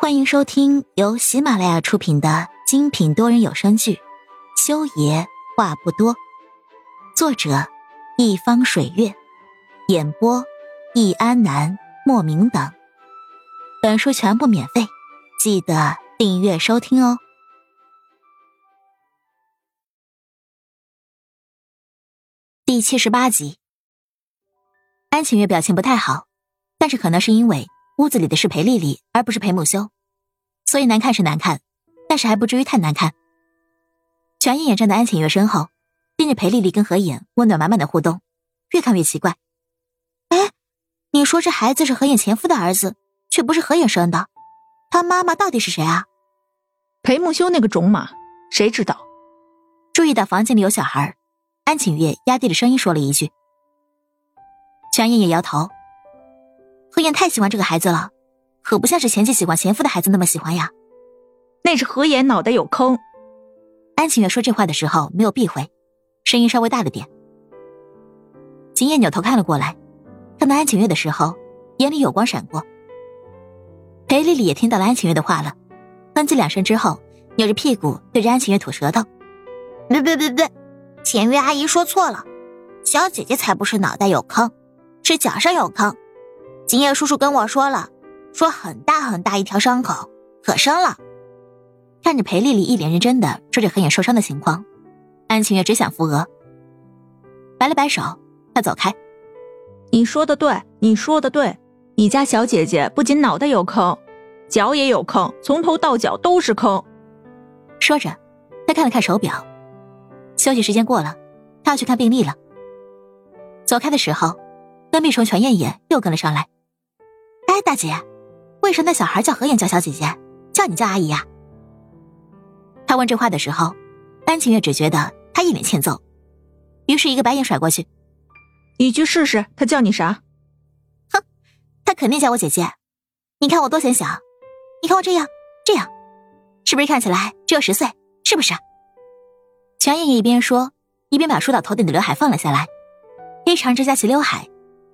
欢迎收听由喜马拉雅出品的精品多人有声剧《修爷话不多》，作者一方水月，演播易安南、莫名等。本书全部免费，记得订阅收听哦。第七十八集，安晴月表情不太好，但是可能是因为。屋子里的是裴丽丽，而不是裴木修，所以难看是难看，但是还不至于太难看。全燕也站在安浅月身后，盯着裴丽丽跟何影温暖满满的互动，越看越奇怪。哎，你说这孩子是何影前夫的儿子，却不是何影生的，他妈妈到底是谁啊？裴木修那个种马，谁知道？注意到房间里有小孩，安浅月压低了声音说了一句。全燕也摇头。何言太喜欢这个孩子了，可不像是前妻喜欢前夫的孩子那么喜欢呀。那是何言脑袋有坑。安晴月说这话的时候没有避讳，声音稍微大了点。秦叶扭头看了过来，看到安晴月的时候，眼里有光闪过。裴丽丽也听到了安晴月的话了，哼唧两声之后，扭着屁股对着安晴月吐舌头：“别别别别，浅月阿姨说错了，小姐姐才不是脑袋有坑，是脚上有坑。”景叶叔叔跟我说了，说很大很大一条伤口，可深了。看着裴丽丽一脸认真的说着何眼受伤的情况，安晴月只想扶额，摆了摆手，快走开。你说的对，你说的对，你家小姐姐不仅脑袋有坑，脚也有坑，从头到脚都是坑。说着，他看了看手表，休息时间过了，他要去看病历了。走开的时候，跟屁虫全艳艳又跟了上来。哎，大姐，为什么那小孩叫何燕叫小姐姐，叫你叫阿姨呀？他问这话的时候，安晴月只觉得他一脸欠揍，于是一个白眼甩过去。你去试试，他叫你啥？哼，他肯定叫我姐姐。你看我多显小，你看我这样，这样，是不是看起来只有十岁？是不是？全爷爷一边说，一边把梳到头顶的刘海放了下来，黑长直夹齐刘海，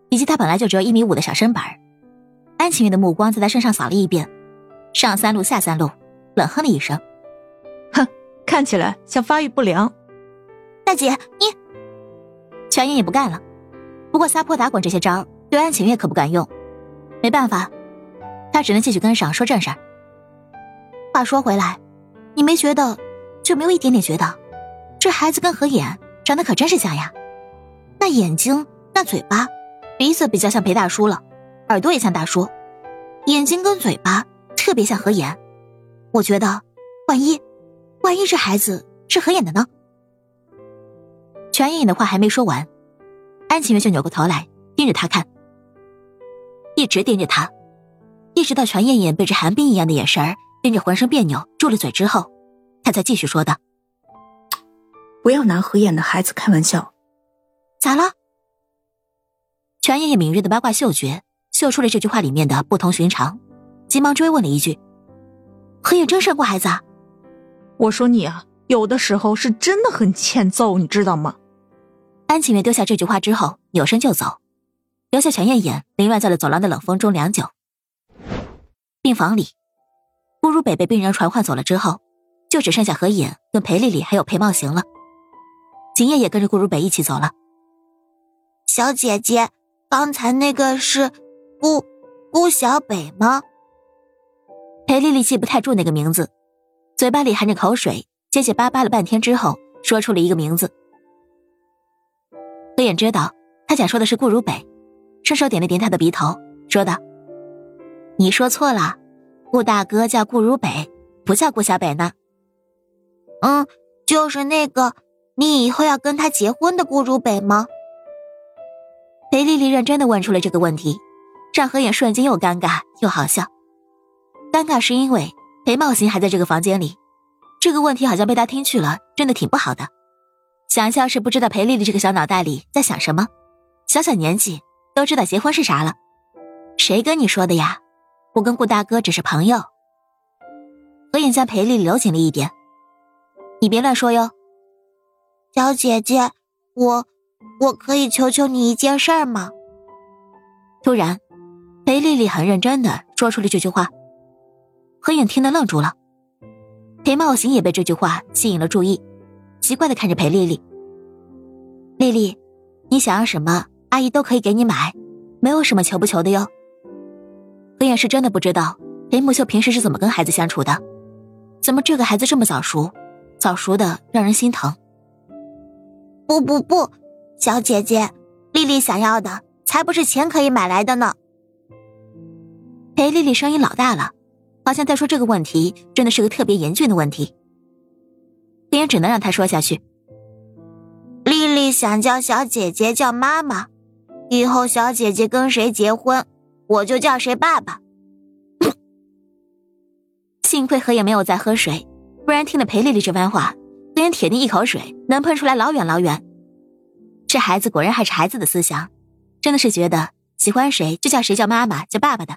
以及他本来就只有一米五的小身板安晴月的目光在他身上扫了一遍，上三路下三路，冷哼了一声：“哼，看起来像发育不良。”大姐，你全言也不干了，不过撒泼打滚这些招对安晴月可不敢用，没办法，他只能继续跟上说正事儿。话说回来，你没觉得，就没有一点点觉得，这孩子跟何眼长得可真是像呀？那眼睛，那嘴巴，鼻子比较像裴大叔了。耳朵也像大叔，眼睛跟嘴巴特别像何眼，我觉得，万一，万一这孩子是何眼的呢？全艳艳的话还没说完，安晴月就扭过头来盯着他看，一直盯着他，一直到全艳艳被这寒冰一样的眼神盯着浑身别扭，住了嘴之后，他才继续说道：“不要拿何眼的孩子开玩笑。”咋了？全艳艳敏锐的八卦嗅觉。嗅出了这句话里面的不同寻常，急忙追问了一句：“何影真生过孩子？”啊？”我说你啊，有的时候是真的很欠揍，你知道吗？安晴月丢下这句话之后，扭身就走，留下全燕燕凌乱在了走廊的冷风中良久。病房里，顾如北被病人传唤走了之后，就只剩下何影跟裴丽丽还有裴茂行了。景叶也跟着顾如北一起走了。小姐姐，刚才那个是？顾顾小北吗？裴丽丽记不太住那个名字，嘴巴里含着口水，结结巴巴了半天之后，说出了一个名字。何眼知道他想说的是顾如北，伸手点了点他的鼻头，说道：“你说错了，顾大哥叫顾如北，不叫顾小北呢。嗯，就是那个你以后要跟他结婚的顾如北吗？”裴丽丽认真的问出了这个问题。让何眼瞬间又尴尬又好笑。尴尬是因为裴茂行还在这个房间里，这个问题好像被他听去了，真的挺不好的。想笑是不知道裴丽丽这个小脑袋里在想什么，小小年纪都知道结婚是啥了。谁跟你说的呀？我跟顾大哥只是朋友。何影向裴丽丽搂紧了一点，你别乱说哟。小姐姐，我我可以求求你一件事吗？突然。裴丽丽很认真的说出了这句话，何影听得愣住了。裴茂行也被这句话吸引了注意，奇怪的看着裴丽丽。丽丽，你想要什么，阿姨都可以给你买，没有什么求不求的哟。何影是真的不知道裴木秀平时是怎么跟孩子相处的，怎么这个孩子这么早熟，早熟的让人心疼。不不不，小姐姐，丽丽想要的才不是钱可以买来的呢。裴丽丽声音老大了，好像在说这个问题真的是个特别严峻的问题。何眼只能让她说下去。丽丽想叫小姐姐叫妈妈，以后小姐姐跟谁结婚，我就叫谁爸爸。幸亏何眼没有再喝水，不然听了裴丽丽这番话，何眼铁定一口水能喷出来老远老远。这孩子果然还是孩子的思想，真的是觉得喜欢谁就叫谁叫妈妈叫爸爸的。